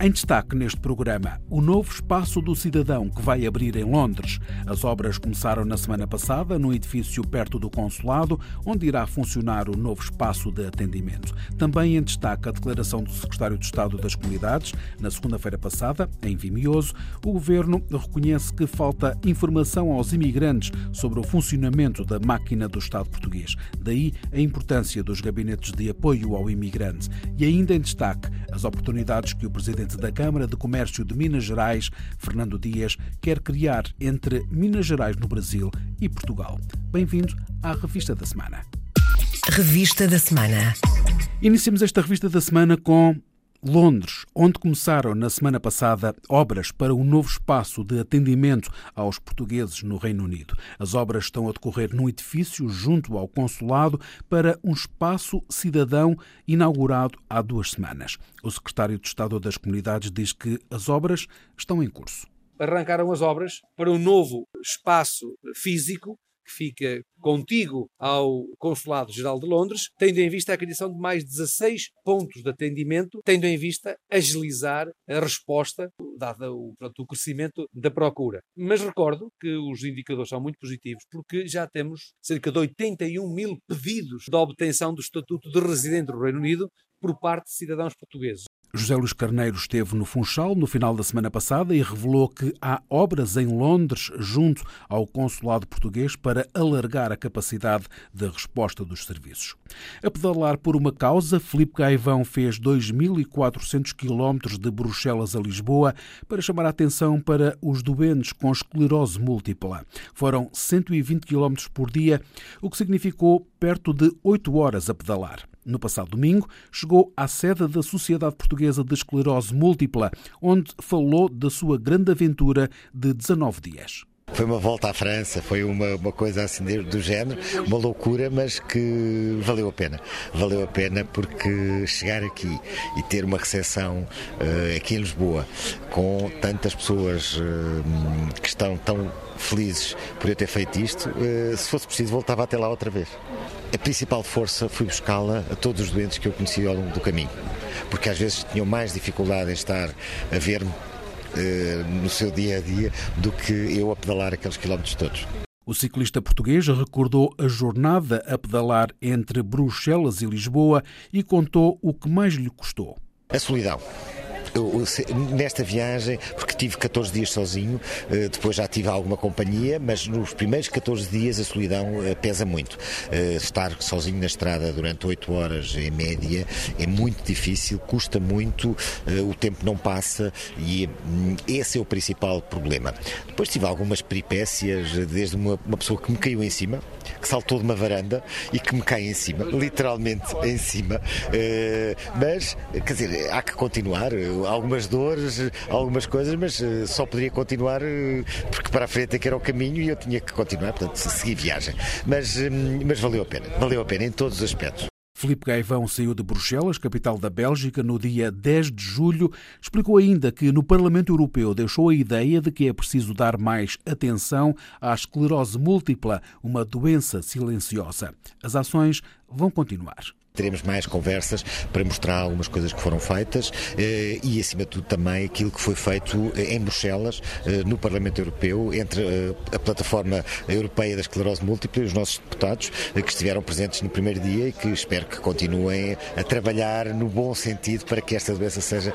Em destaque neste programa, o novo Espaço do Cidadão que vai abrir em Londres. As obras começaram na semana passada no edifício perto do Consulado, onde irá funcionar o novo espaço de atendimento. Também em destaque a declaração do Secretário de Estado das Comunidades. Na segunda-feira passada, em Vimioso, o Governo reconhece que falta informação aos imigrantes sobre o funcionamento da máquina do Estado português. Daí a importância dos gabinetes de apoio ao imigrante. E ainda em destaque as oportunidades que o Presidente presidente da Câmara de Comércio de Minas Gerais, Fernando Dias, quer criar entre Minas Gerais no Brasil e Portugal. Bem-vindo à Revista da Semana. Revista da Semana. Iniciamos esta revista da semana com Londres, onde começaram na semana passada obras para um novo espaço de atendimento aos portugueses no Reino Unido. As obras estão a decorrer num edifício junto ao consulado para um espaço cidadão inaugurado há duas semanas. O secretário de Estado das Comunidades diz que as obras estão em curso. Arrancaram as obras para um novo espaço físico que fica contigo ao Consulado-Geral de Londres, tendo em vista a criação de mais 16 pontos de atendimento, tendo em vista agilizar a resposta, dado o, pronto, o crescimento da procura. Mas recordo que os indicadores são muito positivos, porque já temos cerca de 81 mil pedidos de obtenção do Estatuto de Residente do Reino Unido por parte de cidadãos portugueses. José Luís Carneiro esteve no Funchal no final da semana passada e revelou que há obras em Londres junto ao consulado português para alargar a capacidade de resposta dos serviços. A pedalar por uma causa, Filipe Gaivão fez 2.400 quilómetros de Bruxelas a Lisboa para chamar a atenção para os doentes com esclerose múltipla. Foram 120 quilómetros por dia, o que significou perto de 8 horas a pedalar. No passado domingo, chegou à sede da Sociedade Portuguesa de Esclerose Múltipla, onde falou da sua grande aventura de 19 dias. Foi uma volta à França, foi uma, uma coisa assim do género, uma loucura, mas que valeu a pena. Valeu a pena porque chegar aqui e ter uma recepção uh, aqui em Lisboa com tantas pessoas uh, que estão tão felizes por eu ter feito isto, uh, se fosse preciso voltava até lá outra vez. A principal força fui buscá-la a todos os doentes que eu conheci ao longo do caminho, porque às vezes tinham mais dificuldade em estar a ver-me no seu dia a dia do que eu a pedalar aqueles quilómetros todos. O ciclista português recordou a jornada a pedalar entre Bruxelas e Lisboa e contou o que mais lhe custou. A solidão eu, nesta viagem, porque tive 14 dias sozinho, eh, depois já tive alguma companhia, mas nos primeiros 14 dias a solidão eh, pesa muito. Eh, estar sozinho na estrada durante 8 horas em média é muito difícil, custa muito, o tempo não passa e hum, esse é o principal problema. Depois tive algumas peripécias, desde uma, uma pessoa que me caiu em cima, que saltou de uma varanda e que me cai em cima, literalmente em cima. Mas, quer dizer, há que continuar algumas dores, algumas coisas, mas eh, só poderia continuar eh, porque para a frente é que era o caminho e eu tinha que continuar, portanto, seguir viagem. Mas, hum, mas valeu a pena, valeu a pena em todos os aspectos. Filipe Gaivão saiu de Bruxelas, capital da Bélgica, no dia 10 de julho. Explicou ainda que no Parlamento Europeu deixou a ideia de que é preciso dar mais atenção à esclerose múltipla, uma doença silenciosa. As ações vão continuar. Teremos mais conversas para mostrar algumas coisas que foram feitas eh, e, acima de tudo, também aquilo que foi feito eh, em Bruxelas, eh, no Parlamento Europeu, entre a Plataforma Europeia da Esclerose Múltipla e os nossos deputados que estiveram presentes no primeiro dia e que espero que continuem a trabalhar no bom sentido para que esta doença seja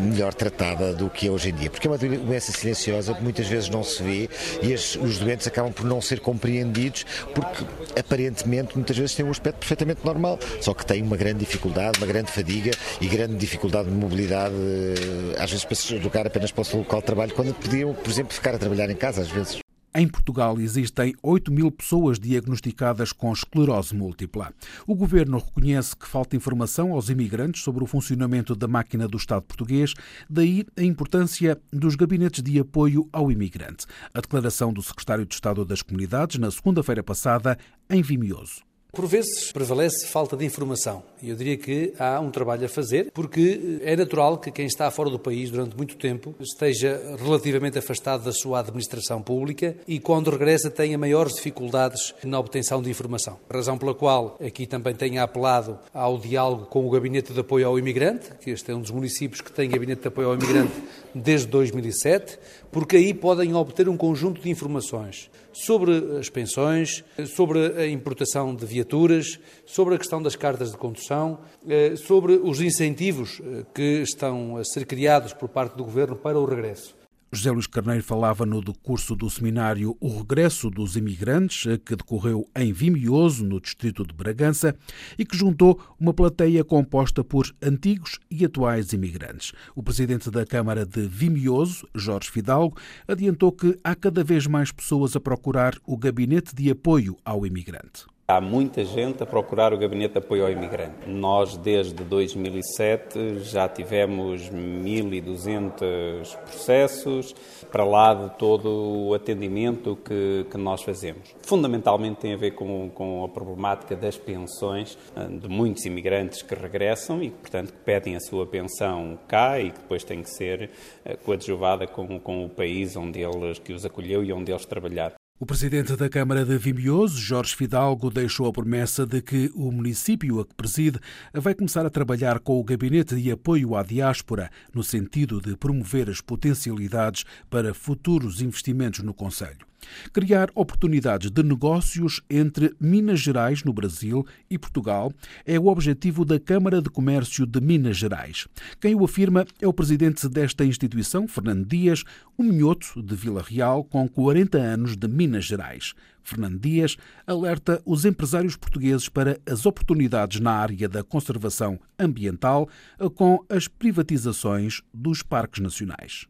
melhor tratada do que é hoje em dia. Porque é uma doença silenciosa que muitas vezes não se vê e os doentes acabam por não ser compreendidos porque, aparentemente, muitas vezes têm um aspecto perfeitamente normal só que tem uma grande dificuldade, uma grande fadiga e grande dificuldade de mobilidade, eh, às vezes para se deslocar apenas para o seu local de trabalho, quando podiam, por exemplo, ficar a trabalhar em casa, às vezes. Em Portugal existem 8 mil pessoas diagnosticadas com esclerose múltipla. O governo reconhece que falta informação aos imigrantes sobre o funcionamento da máquina do Estado português, daí a importância dos gabinetes de apoio ao imigrante. A declaração do secretário de Estado das Comunidades na segunda-feira passada em Vimioso. Por vezes prevalece falta de informação e eu diria que há um trabalho a fazer, porque é natural que quem está fora do país durante muito tempo esteja relativamente afastado da sua administração pública e quando regressa tenha maiores dificuldades na obtenção de informação. Razão pela qual aqui também tenho apelado ao diálogo com o Gabinete de Apoio ao Imigrante, que este é um dos municípios que tem Gabinete de Apoio ao Imigrante desde 2007, porque aí podem obter um conjunto de informações sobre as pensões, sobre a importação de viaturas, sobre a questão das cartas de condução, eh, sobre os incentivos eh, que estão a ser criados por parte do Governo para o regresso. José Luís Carneiro falava no decurso do seminário O Regresso dos Imigrantes, que decorreu em Vimioso, no distrito de Bragança, e que juntou uma plateia composta por antigos e atuais imigrantes. O presidente da Câmara de Vimioso, Jorge Fidalgo, adiantou que há cada vez mais pessoas a procurar o gabinete de apoio ao imigrante. Há muita gente a procurar o Gabinete de Apoio ao Imigrante. Nós, desde 2007, já tivemos 1.200 processos, para lá de todo o atendimento que, que nós fazemos. Fundamentalmente tem a ver com, com, a problemática das pensões eh, de muitos imigrantes que regressam e, portanto, que pedem a sua pensão cá e que depois tem que ser eh, coadjuvada com, com o país onde eles, que os acolheu e onde eles trabalharam. O presidente da Câmara de Vimioso, Jorge Fidalgo, deixou a promessa de que o município a que preside vai começar a trabalhar com o Gabinete de Apoio à Diáspora, no sentido de promover as potencialidades para futuros investimentos no Conselho. Criar oportunidades de negócios entre Minas Gerais, no Brasil, e Portugal é o objetivo da Câmara de Comércio de Minas Gerais. Quem o afirma é o presidente desta instituição, Fernando Dias, um minhoto de Vila Real com 40 anos de Minas Gerais. Fernando Dias alerta os empresários portugueses para as oportunidades na área da conservação ambiental com as privatizações dos parques nacionais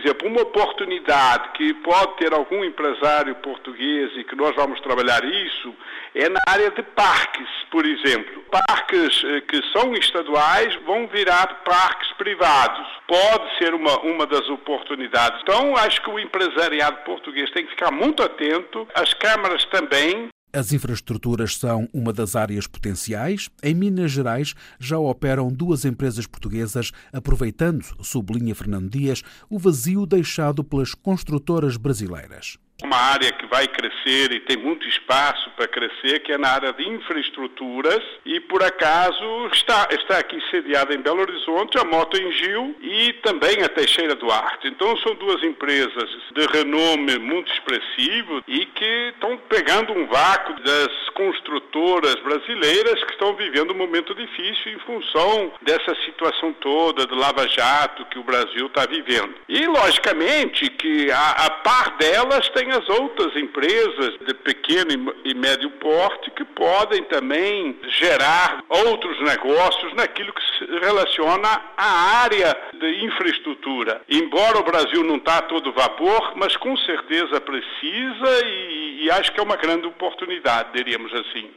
exemplo, uma oportunidade que pode ter algum empresário português e que nós vamos trabalhar isso é na área de parques, por exemplo. Parques eh, que são estaduais vão virar parques privados. Pode ser uma, uma das oportunidades. Então, acho que o empresariado português tem que ficar muito atento, as câmaras também, as infraestruturas são uma das áreas potenciais. Em Minas Gerais já operam duas empresas portuguesas, aproveitando, sublinha Fernando Dias, o vazio deixado pelas construtoras brasileiras uma área que vai crescer e tem muito espaço para crescer, que é na área de infraestruturas, e por acaso está, está aqui sediada em Belo Horizonte a Moto Engil e também a Teixeira Duarte. Então são duas empresas de renome muito expressivo e que estão pegando um vácuo das construtoras brasileiras que estão vivendo um momento difícil em função dessa situação toda do Lava Jato que o Brasil está vivendo. E, logicamente, que a, a par delas tem as outras empresas de pequeno e médio porte que podem também gerar outros negócios naquilo que se relaciona à área de infraestrutura. Embora o Brasil não está a todo vapor, mas com certeza precisa e, e acho que é uma grande oportunidade, diríamos assim.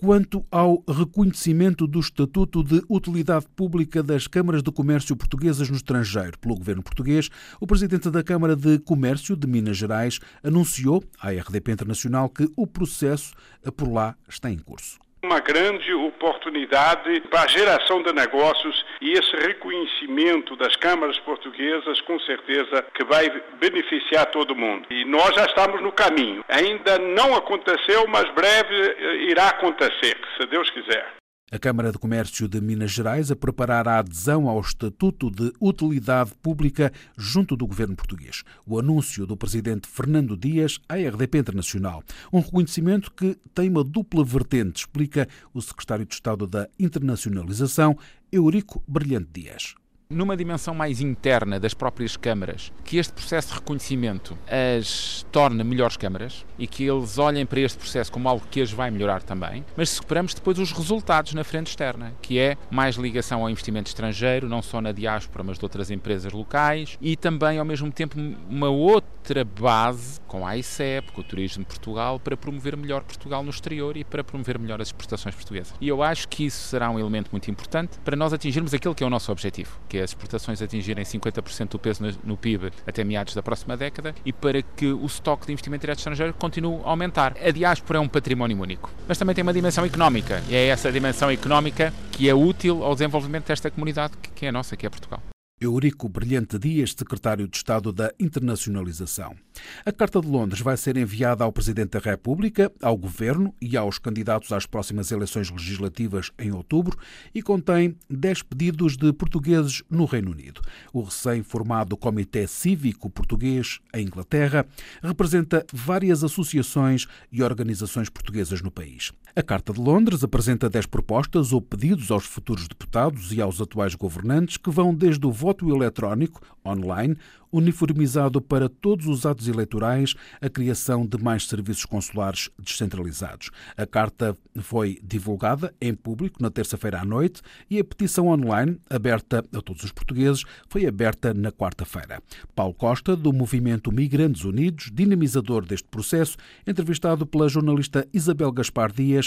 Quanto ao reconhecimento do Estatuto de Utilidade Pública das Câmaras de Comércio Portuguesas no estrangeiro. Pelo governo português, o presidente da Câmara de Comércio de Minas Gerais anunciou à RDP Internacional que o processo por lá está em curso uma grande oportunidade para a geração de negócios e esse reconhecimento das câmaras portuguesas, com certeza, que vai beneficiar todo mundo. E nós já estamos no caminho. Ainda não aconteceu, mas breve eh, irá acontecer, se Deus quiser. A Câmara de Comércio de Minas Gerais a preparar a adesão ao Estatuto de Utilidade Pública junto do governo português. O anúncio do presidente Fernando Dias à RDP Internacional. Um reconhecimento que tem uma dupla vertente, explica o secretário de Estado da Internacionalização, Eurico Brilhante Dias numa dimensão mais interna das próprias câmaras, que este processo de reconhecimento as torne melhores câmaras e que eles olhem para este processo como algo que as vai melhorar também, mas superamos depois os resultados na frente externa, que é mais ligação ao investimento estrangeiro, não só na diáspora, mas de outras empresas locais e também, ao mesmo tempo, uma outra base com a ICEP, com o Turismo de Portugal, para promover melhor Portugal no exterior e para promover melhor as exportações portuguesas. E eu acho que isso será um elemento muito importante para nós atingirmos aquilo que é o nosso objetivo, que é as exportações atingirem 50% do peso no PIB até meados da próxima década e para que o estoque de investimento direto estrangeiro continue a aumentar. A diáspora é um património único, mas também tem uma dimensão económica e é essa dimensão económica que é útil ao desenvolvimento desta comunidade que é a nossa, que é Portugal. Eurico Brilhante Dias, secretário de Estado da Internacionalização. A Carta de Londres vai ser enviada ao Presidente da República, ao Governo e aos candidatos às próximas eleições legislativas em outubro e contém 10 pedidos de portugueses no Reino Unido. O recém-formado Comitê Cívico Português, em Inglaterra, representa várias associações e organizações portuguesas no país. A Carta de Londres apresenta 10 propostas ou pedidos aos futuros deputados e aos atuais governantes que vão desde o voto eletrónico, online, uniformizado para todos os atos eleitorais, a criação de mais serviços consulares descentralizados. A carta foi divulgada em público na terça-feira à noite e a petição online, aberta a todos os portugueses, foi aberta na quarta-feira. Paulo Costa, do movimento Migrantes Unidos, dinamizador deste processo, entrevistado pela jornalista Isabel Gaspar Dias,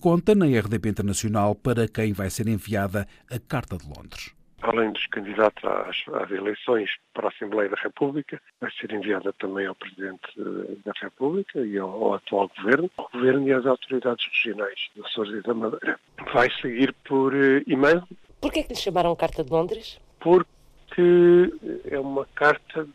conta na RDP Internacional para quem vai ser enviada a Carta de Londres além dos candidatos às, às, eleições para a Assembleia da República, vai ser enviada também ao Presidente da República e ao, ao atual Governo, ao Governo e às autoridades regionais do Açores e da Madeira. Vai seguir por uh, e-mail. Por que é que lhe chamaram Carta de Londres? Porque é uma carta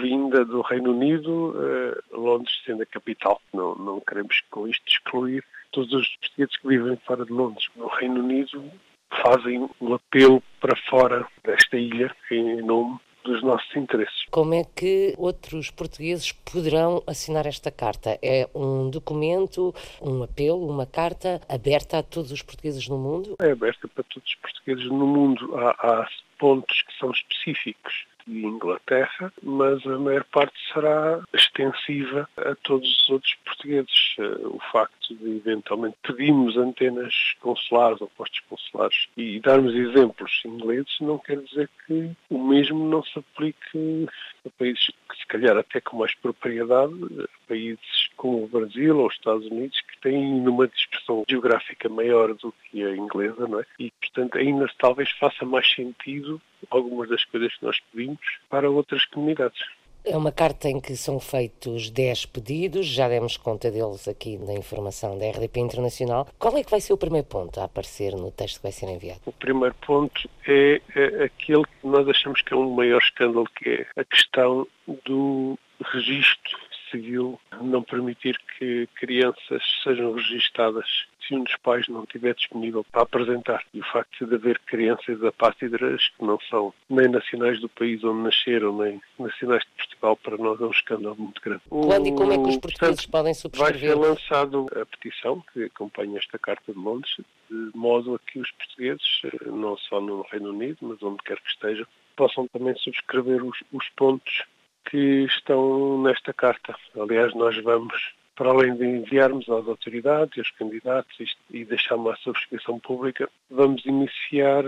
vinda do Reino Unido, uh, Londres sendo a capital. Não, não queremos com isto excluir todos os portugueses que vivem fora de Londres. No Reino Unido fazem um apelo para fora desta ilha em nome dos nossos interesses. Como é que outros portugueses poderão assinar esta carta? É um documento, um apelo, uma carta aberta a todos os portugueses no mundo? É aberta para todos os portugueses no mundo. Há, há pontos que são específicos e Inglaterra, mas a maior parte será extensiva a todos os outros portugueses. Eh, o facto de eventualmente pedirmos antenas consulares ou postos consulares e darmos exemplos ingleses não quer dizer que o mesmo não se aplique a países se calhar até com mais propriedade, países como o Brasil ou os Estados Unidos que têm uma dispersão geográfica maior do que a inglesa, não é? E portanto ainda talvez faça mais sentido algumas das coisas que nós pedimos para outras comunidades. É uma carta em que são feitos 10 pedidos, já demos conta deles aqui na informação da RDP Internacional. Qual é que vai ser o primeiro ponto a aparecer no texto que vai ser enviado? O primeiro ponto é, é aquele que nós achamos que é um maior escândalo, que é a questão do registro civil não permitir que crianças sejam registadas se um dos pais não estiver disponível para apresentar. E o facto de haver crianças apátridas que não são nem nacionais do país onde nasceram, nem nacionais de Portugal, para nós é um escândalo muito grande. Quando e como é que os portugueses Portanto, podem subscrever? Vai ser lançado a petição que acompanha esta Carta de Londres, de modo a que os portugueses, eh, não só no Reino Unido, mas onde quer que estejam, possam também subscrever os, os pontos que estão nesta carta. Aliás, nós vamos, para além de enviarmos às autoridades e aos candidatos e deixar uma subscrição pública, vamos iniciar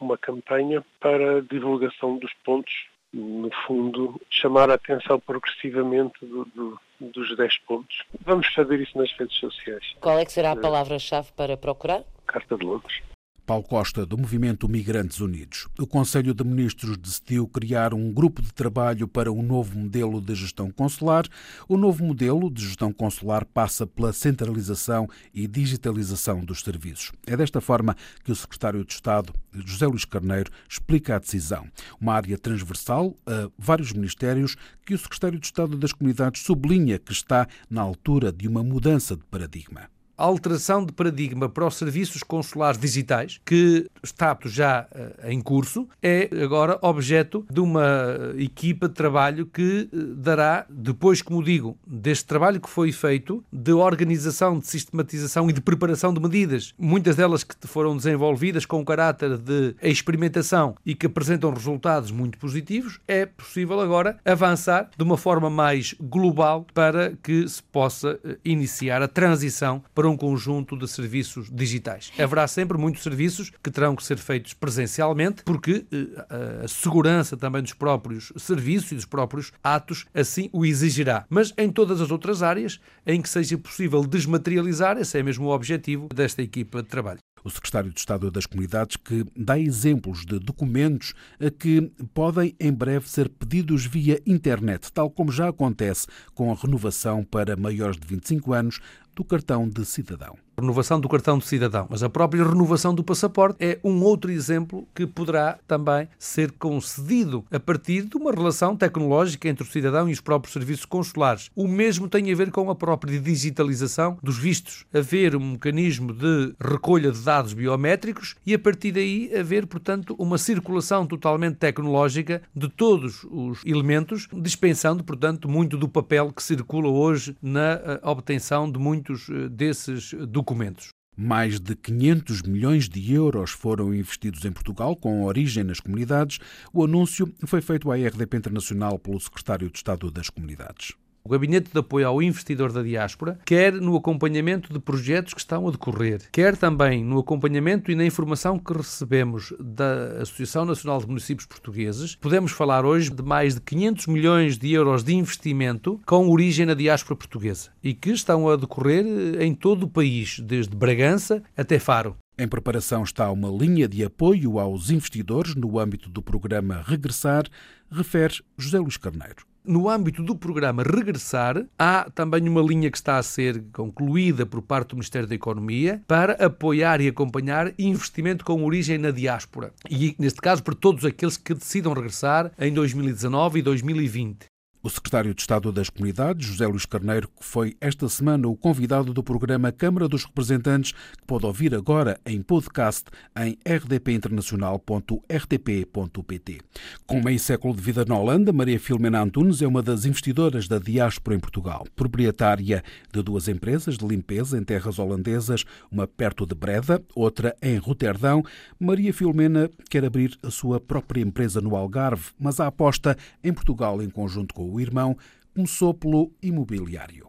uma campanha para divulgação dos pontos no fundo, chamar a atenção progressivamente do, do, dos 10 pontos. Vamos fazer isso nas redes sociais. Qual é que será a palavra-chave para procurar? Carta de Londres. Paulo Costa, do Movimento Migrantes Unidos. O Conselho de Ministros decidiu criar um grupo de trabalho para um novo modelo de gestão consular. O novo modelo de gestão consular passa pela centralização e digitalização dos serviços. É desta forma que o Secretário de Estado, José Luís Carneiro, explica a decisão. Uma área transversal a vários ministérios que o Secretário de Estado das Comunidades sublinha que está na altura de uma mudança de paradigma alteração de paradigma para os serviços consulares digitais, que está já uh, em curso, é agora objeto de uma equipa de trabalho que uh, dará, depois, como digo, deste trabalho que foi feito, de organização, de sistematização e de preparação de medidas, muitas delas que foram desenvolvidas com caráter de experimentação e que apresentam resultados muito positivos, é possível agora avançar de uma forma mais global para que se possa iniciar a transição para para um conjunto de serviços digitais. Haverá sempre muitos serviços que terão que ser feitos presencialmente, porque eh, a segurança também dos próprios serviços e dos próprios atos assim o exigirá. Mas em todas as outras áreas em que seja possível desmaterializar, esse é mesmo o objetivo desta equipa de trabalho. O secretário de Estado das Comunidades que dá exemplos de documentos que podem em breve ser pedidos via internet, tal como já acontece com a renovação para maiores de 25 anos do cartão de cidadão. Renovação do cartão de cidadão, mas a própria renovação do passaporte é um outro exemplo que poderá também ser concedido a partir de uma relação tecnológica entre o cidadão e os próprios serviços consulares. O mesmo tem a ver com a própria digitalização dos vistos, haver um mecanismo de recolha de dados biométricos e a partir daí haver, portanto, uma circulação totalmente tecnológica de todos os elementos, dispensando, portanto, muito do papel que circula hoje na eh, obtenção de muitos eh, desses documentos. Mais de 500 milhões de euros foram investidos em Portugal, com origem nas comunidades. O anúncio foi feito à RDP Internacional pelo secretário de Estado das Comunidades o Gabinete de Apoio ao Investidor da Diáspora, quer no acompanhamento de projetos que estão a decorrer, quer também no acompanhamento e na informação que recebemos da Associação Nacional de Municípios Portugueses, podemos falar hoje de mais de 500 milhões de euros de investimento com origem na diáspora portuguesa e que estão a decorrer em todo o país, desde Bragança até Faro. Em preparação está uma linha de apoio aos investidores no âmbito do programa Regressar, refere José Luís Carneiro. No âmbito do programa Regressar, há também uma linha que está a ser concluída por parte do Ministério da Economia para apoiar e acompanhar investimento com origem na diáspora. E, neste caso, para todos aqueles que decidam regressar em 2019 e 2020. O secretário de Estado das Comunidades, José Luís Carneiro, que foi esta semana o convidado do programa Câmara dos Representantes, que pode ouvir agora em podcast em rdpinternacional.rtp.pt. Com meio século de vida na Holanda, Maria Filomena Antunes é uma das investidoras da diáspora em Portugal. Proprietária de duas empresas de limpeza em terras holandesas, uma perto de Breda, outra em Roterdão, Maria Filomena quer abrir a sua própria empresa no Algarve, mas a aposta em Portugal em conjunto com o o irmão, começou pelo imobiliário.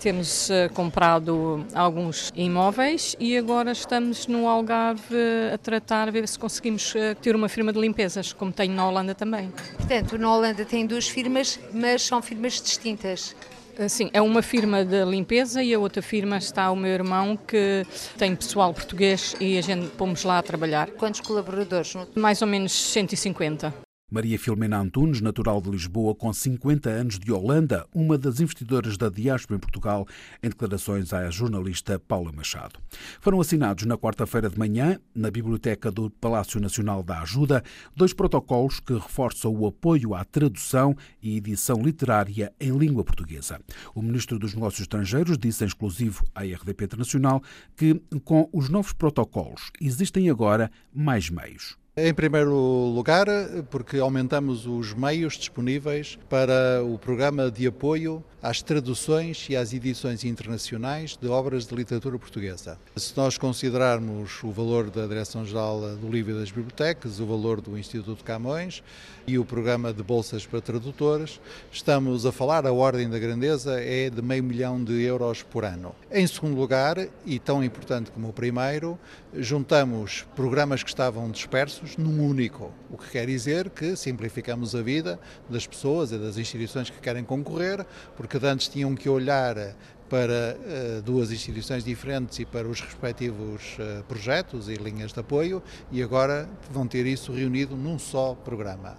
Temos uh, comprado alguns imóveis e agora estamos no Algarve a tratar, a ver se conseguimos uh, ter uma firma de limpezas, como tenho na Holanda também. Portanto, na Holanda tem duas firmas, mas são firmas distintas. Eh, sim, é uma firma de limpeza e a outra firma está o meu irmão que tem pessoal português e a gente pomos lá a trabalhar. Quantos colaboradores? Mais ou menos 150. Maria Filomena Antunes, natural de Lisboa, com 50 anos de Holanda, uma das investidoras da diáspora em Portugal, em declarações à jornalista Paula Machado. Foram assinados na quarta-feira de manhã, na Biblioteca do Palácio Nacional da Ajuda, dois protocolos que reforçam o apoio à tradução e edição literária em língua portuguesa. O ministro dos Negócios Estrangeiros disse em exclusivo à RDP Internacional que, com os novos protocolos, existem agora mais meios. Em primeiro lugar, porque aumentamos os meios disponíveis para o programa de apoio às traduções e às edições internacionais de obras de literatura portuguesa. Se nós considerarmos o valor da Direção-Geral do Livro e das Bibliotecas, o valor do Instituto Camões e o programa de bolsas para tradutores, estamos a falar, a ordem da grandeza é de meio milhão de euros por ano. Em segundo lugar, e tão importante como o primeiro, juntamos programas que estavam dispersos num único, o que quer dizer que simplificamos a vida das pessoas e das instituições que querem concorrer, porque que antes tinham que olhar para uh, duas instituições diferentes e para os respectivos uh, projetos e linhas de apoio e agora vão ter isso reunido num só programa.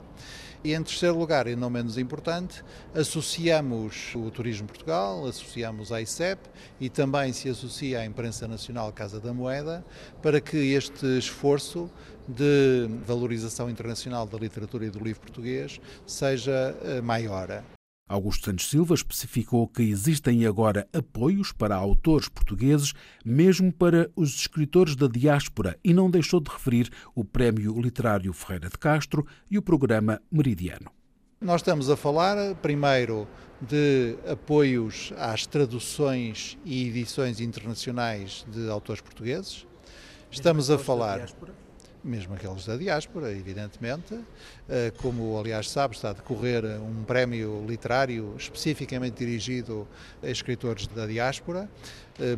E em terceiro lugar, e não menos importante, associamos o Turismo Portugal, associamos a ICEP e também se associa à Imprensa Nacional Casa da Moeda para que este esforço de valorização internacional da literatura e do livro português seja uh, maior. Augusto Santos Silva especificou que existem agora apoios para autores portugueses, mesmo para os escritores da diáspora, e não deixou de referir o Prémio Literário Ferreira de Castro e o programa Meridiano. Nós estamos a falar, primeiro, de apoios às traduções e edições internacionais de autores portugueses. Estamos a falar mesmo aqueles da diáspora, evidentemente. Eh, como, aliás, sabe, está a decorrer um prémio literário especificamente dirigido a escritores da diáspora.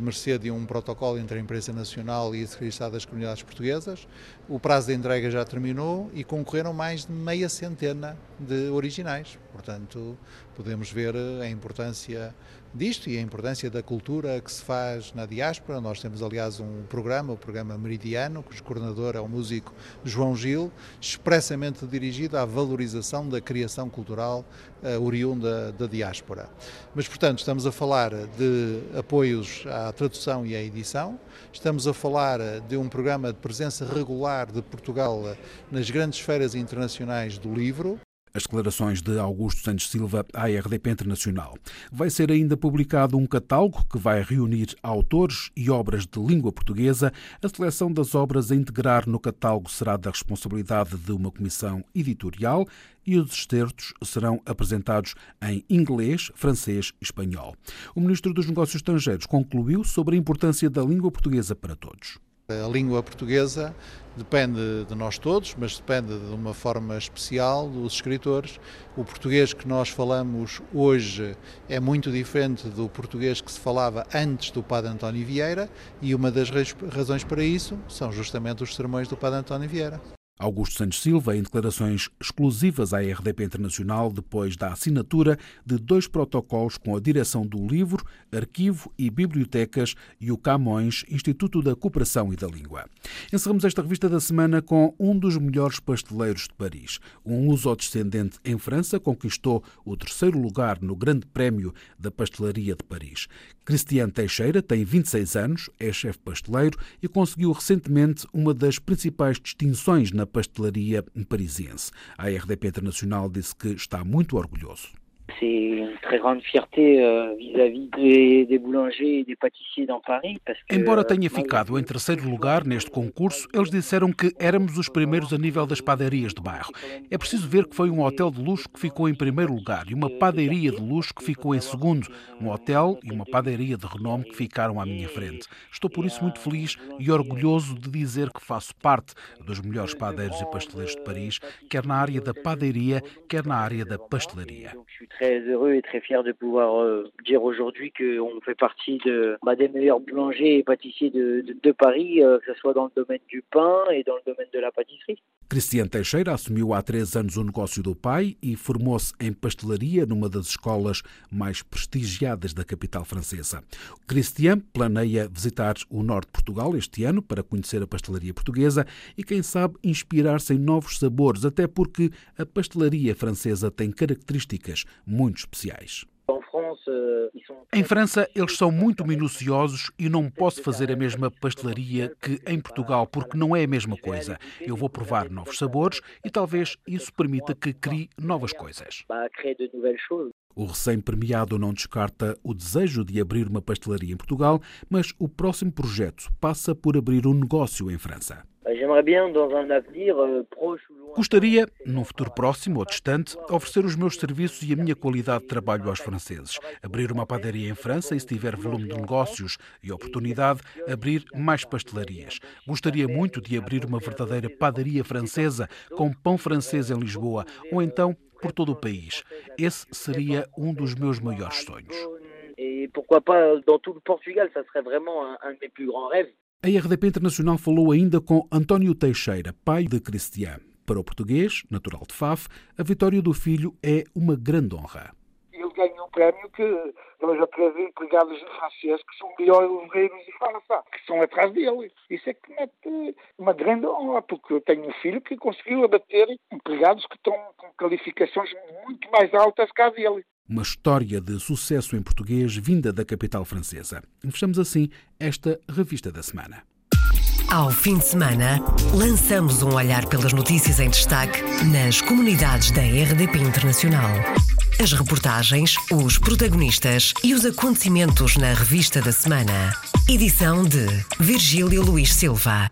mercê de um protocolo entre a imprensa nacional e a Secretaria das Comunidades Portuguesas. O prazo de entrega já terminou e concorreram mais de meia centena de originais. Portanto, podemos ver a importância disto e a importância da cultura que se faz na diáspora. Nós temos, aliás, um programa, o programa Meridiano, cujo coordenador é o músico João Gil, expressamente dirigido à valorização da criação cultural uh, oriunda da diáspora. Mas, portanto, estamos a falar de apoios à tradução e à edição, estamos a falar de um programa de presença regular de Portugal nas grandes feiras internacionais do livro, as declarações de Augusto Santos Silva à RDP Internacional. Vai ser ainda publicado um catálogo que vai reunir autores e obras de língua portuguesa. A seleção das obras a integrar no catálogo será da responsabilidade de uma comissão editorial e os excertos serão apresentados em inglês, francês e espanhol. O Ministro dos Negócios Estrangeiros concluiu sobre a importância da língua portuguesa para todos. A língua portuguesa depende de nós todos, mas depende de uma forma especial dos escritores. O português que nós falamos hoje é muito diferente do português que se falava antes do Padre António Vieira e uma das razões para isso são justamente os sermões do Padre António Vieira. Augusto Santos Silva, em declarações exclusivas à RDP Internacional, depois da assinatura de dois protocolos com a direção do Livro, Arquivo e Bibliotecas e o Camões, Instituto da Cooperação e da Língua. Encerramos esta revista da semana com um dos melhores pasteleiros de Paris. Um luso-descendente em França conquistou o terceiro lugar no Grande Prémio da Pastelaria de Paris. Cristiano Teixeira tem 26 anos, é chefe pasteleiro e conseguiu recentemente uma das principais distinções na pastelaria parisiense. A RDP Internacional disse que está muito orgulhoso. C'est une très grande fierté euh, vis-à-vis des, des, boulangers et des pâtissiers dans Paris. Que, Embora tenha ficado em terceiro lugar neste concurso, eles disseram que éramos os primeiros a nível das padarias de bairro. É preciso ver que foi um hotel de luxo que ficou em primeiro lugar e uma padaria de luxo que ficou em segundo. Um hotel e uma padaria de renome que ficaram à minha frente. Estou por isso muito feliz e orgulhoso de dizer que faço parte dos melhores padeiros e pasteleiros de Paris, quer na área da padaria, quer na área da pastelaria. Très heureux et très fier de pouvoir euh, dire aujourd'hui qu'on fait partie de, bah, des meilleurs boulangers et pâtissiers de, de, de Paris, euh, que ce soit dans le domaine du pain et dans le domaine de la pâtisserie. Cristian Teixeira assumiu há três anos o negócio do pai e formou-se em pastelaria numa das escolas mais prestigiadas da capital francesa. Cristian planeia visitar o norte de Portugal este ano para conhecer a pastelaria portuguesa e, quem sabe, inspirar-se em novos sabores, até porque a pastelaria francesa tem características muito especiais. Em França, eles são muito minuciosos e não posso fazer a mesma pastelaria que em Portugal, porque não é a mesma coisa. Eu vou provar novos sabores e talvez isso permita que crie novas coisas. O recém-premiado não descarta o desejo de abrir uma pastelaria em Portugal, mas o próximo projeto passa por abrir um negócio em França. Euh, Gostaria, num futuro próximo ou distante, oferecer os meus serviços e a minha qualidade de trabalho aos franceses. Abrir uma padaria em França e, se tiver volume de negócios e oportunidade, abrir mais pastelarias. Gostaria muito de abrir uma verdadeira padaria francesa com pão francês em Lisboa ou então por todo o país. Esse seria um dos meus maiores sonhos. E pourquoi pas dans tout le Portugal, ça serait vraiment un, un de mes plus grands rêves. A RDP Internacional falou ainda com António Teixeira, pai de Cristian. Para o português, natural de Faf, a vitória do filho é uma grande honra. Ele ganhou um prémio que ou três empregados franceses que são melhores obreiros de França, que estão atrás dele. Isso é que mete uma grande honra, porque eu tenho um filho que conseguiu abater empregados que estão com qualificações muito mais altas que a dele uma história de sucesso em português vinda da capital francesa. Fechamos assim esta revista da semana. Ao fim de semana, lançamos um olhar pelas notícias em destaque nas comunidades da RDP Internacional. As reportagens, os protagonistas e os acontecimentos na revista da semana. Edição de Virgílio Luís Silva.